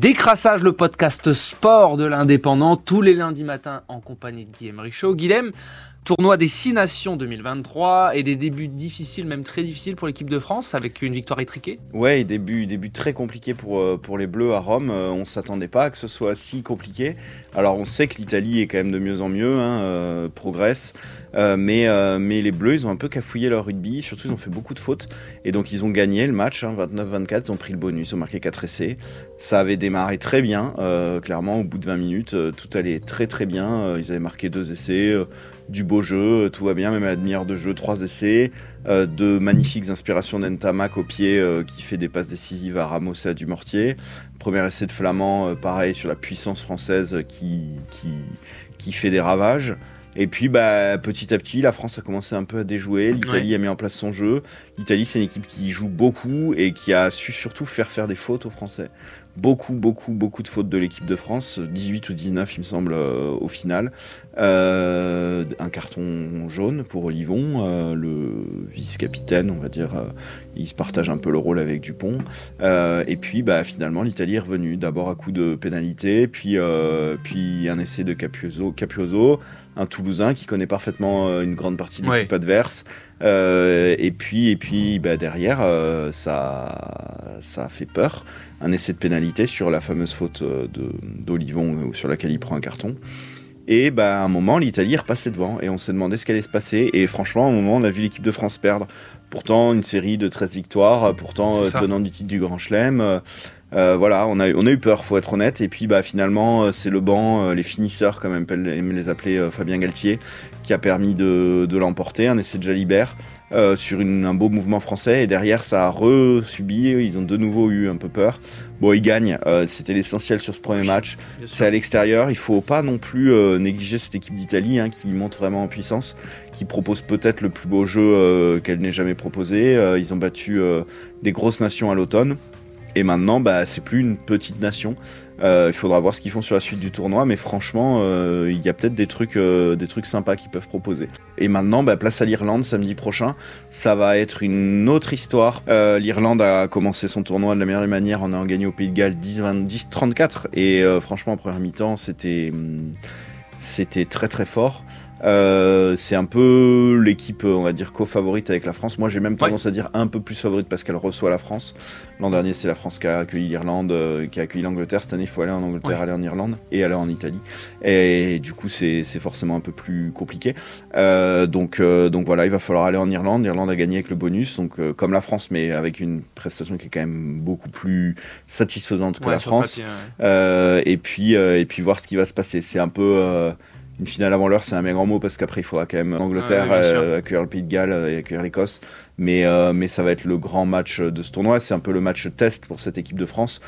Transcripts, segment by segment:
Décrassage, le podcast sport de l'indépendant, tous les lundis matins en compagnie de Guillaume Richaud. Guillaume, tournoi des Six Nations 2023 et des débuts difficiles, même très difficiles pour l'équipe de France avec une victoire étriquée. Ouais, début, début très compliqué pour, euh, pour les Bleus à Rome. Euh, on s'attendait pas à que ce soit si compliqué. Alors on sait que l'Italie est quand même de mieux en mieux, hein, euh, progresse. mais, mais les Bleus, ils ont un peu cafouillé leur rugby. Surtout, ils ont fait beaucoup de fautes. Et donc, ils ont gagné le match, 29-24. Hein, ils ont pris le bonus, ils ont marqué 4 essais. Ça avait démarré très bien, clairement, au bout de 20 minutes, tout allait très très bien. Ils avaient marqué deux essais, du beau jeu, tout va bien, même à la demi-heure de jeu, trois essais, de magnifiques inspirations d'Entamac au pied qui fait des passes décisives à Ramos et à Dumortier. Premier essai de Flamand, pareil, sur la puissance française qui, qui, qui fait des ravages. Et puis bah, petit à petit, la France a commencé un peu à déjouer, l'Italie a mis en place son jeu. L'Italie, c'est une équipe qui joue beaucoup et qui a su surtout faire faire des fautes aux Français. Beaucoup, beaucoup, beaucoup de fautes de l'équipe de France, 18 ou 19 il me semble euh, au final. Euh, un carton jaune pour Olivon, euh, le vice-capitaine, on va dire. il se partage un peu le rôle avec Dupont. et puis bah, finalement, l'Italie est revenue, d'abord à coup de pénalité, puis, puis un essai de Capioso, Capioso un Toulousain qui connaît parfaitement une grande partie de l'équipe adverse. Et puis, et puis bah, derrière, ça, ça a fait peur. Un essai de pénalité sur la fameuse faute d'Olivon sur laquelle il prend un carton. Et bah, à un moment, l'Italie est repassée devant et on s'est demandé ce qu'allait se passer. Et franchement, à un moment, on a vu l'équipe de France perdre. Pourtant, une série de 13 victoires, pourtant tenant du titre du Grand Chelem. Euh, voilà, on a, on a eu peur, faut être honnête. Et puis bah, finalement, euh, c'est le banc, euh, les finisseurs, comme aime les appeler Fabien Galtier, qui a permis de, de l'emporter. Un essai de Jalibert sur un beau mouvement français. Et derrière, ça a re-subi. Ils ont de nouveau eu un peu peur. Bon, ils gagnent. C'était l'essentiel sur ce premier match. C'est à l'extérieur. Il faut pas non plus négliger cette équipe d'Italie hein, qui monte vraiment en puissance, qui propose peut-être le plus beau jeu qu'elle n'ait jamais proposé. ils ont battu des grosses nations à l'automne. Et maintenant, bah, c'est plus une petite nation. Euh, il faudra voir ce qu'ils font sur la suite du tournoi, mais franchement, euh, il y a peut-être des trucs, euh, des trucs sympas qu'ils peuvent proposer. Et maintenant, bah, place à l'Irlande samedi prochain. Ça va être une autre histoire. L'Irlande a commencé son tournoi de la meilleure manière en ayant gagné au Pays de Galles 10-34. Et franchement, en première mi-temps, c'était, hum, c'était très très fort. Euh, c'est un peu l'équipe, on va dire, co-favorite avec la France. Moi, j'ai même tendance à dire un peu plus favorite parce qu'elle reçoit la France. L'an dernier, c'est la France qui a accueilli l'Irlande, euh, qui a accueilli l'Angleterre. Cette année, il faut aller en Angleterre, aller en Irlande et aller en Italie. Et, du coup, c'est forcément un peu plus compliqué. Euh, donc, donc voilà, il va falloir aller en Irlande. L'Irlande a gagné avec le bonus, donc comme la France, mais avec une prestation qui est quand même beaucoup plus satisfaisante que la France. et puis, et puis voir ce qui va se passer. C'est un peu une finale avant l'heure, c'est un bien grand mot parce qu'après, il faudra quand même Angleterre, euh, accueillir le Pays de Galles et accueillir l'Écosse. Mais, euh, mais ça va être le grand match de ce tournoi. C'est un peu le match test pour cette équipe de France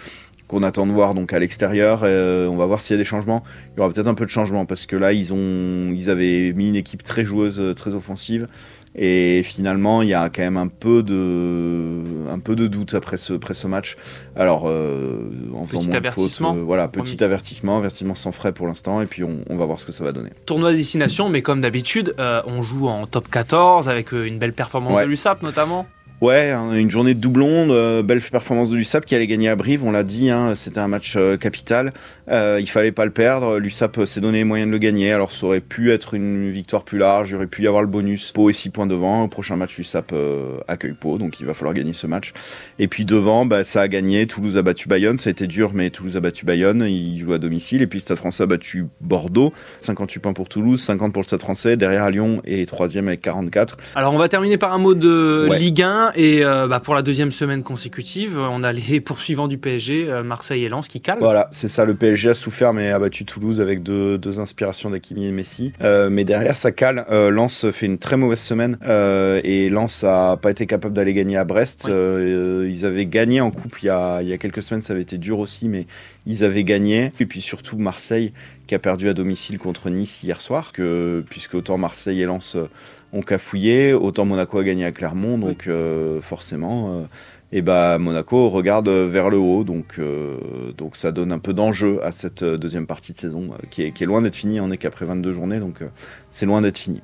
qu'on attend de voir donc à l'extérieur. Euh, on va voir s'il y a des changements. Il y aura peut-être un peu de changement parce que là, ils, ont, ils avaient mis une équipe très joueuse, très offensive. Et finalement, il y a quand même un peu de, un peu de doute après ce, après ce match. Alors, euh, en faisant moins de fautes, euh, voilà, petit avertissement, avertissement sans frais pour l'instant, et puis on, on, va voir ce que ça va donner. Tournoi destination, mais comme d'habitude, euh, on joue en top 14 avec une belle performance de l'USAP notamment. Ouais, hein, une journée de doublon, de belle performance de l'USAP qui allait gagner à Brive, on l'a dit, hein, c'était un match euh, capital. Euh, il fallait pas le perdre. L'USAP s'est donné les moyens de le gagner, alors ça aurait pu être une victoire plus large, il aurait pu y avoir le bonus. Pau est 6 points devant, au prochain match l'USAP euh, accueille Pau, donc il va falloir gagner ce match. Et puis devant, bah, ça a gagné, Toulouse a battu Bayonne, ça a été dur, mais Toulouse a battu Bayonne, il joue à domicile. Et puis Stade français a battu Bordeaux, 58 points pour Toulouse, 50 pour le Stade français, derrière à Lyon et troisième avec 44. Alors on va terminer par un mot de Ligue 1 et bah, pour la deuxième semaine consécutive, on a les poursuivants du PSG, euh, Marseille et Lens, qui calent. Voilà, c'est ça. Le PSG a souffert, mais a battu Toulouse avec deux, inspirations d'Akimi et Messi. Euh, mais derrière, ça cale. Euh, Lens fait une très mauvaise semaine et Lens a pas été capable d'aller gagner à Brest. ils avaient gagné en coupe il y, a, il y a quelques semaines, ça avait été dur aussi, mais ils avaient gagné. Et puis surtout Marseille qui a perdu à domicile contre Nice hier soir, que, puisque autant Marseille et Lens ont cafouillé, autant Monaco a gagné à Clermont, donc euh, forcément, euh, et bah Monaco regarde vers le haut, donc euh, donc ça donne un peu d'enjeu à cette deuxième partie de saison qui est, qui est loin d'être finie. On est qu'après 22 journées, donc c'est loin d'être fini.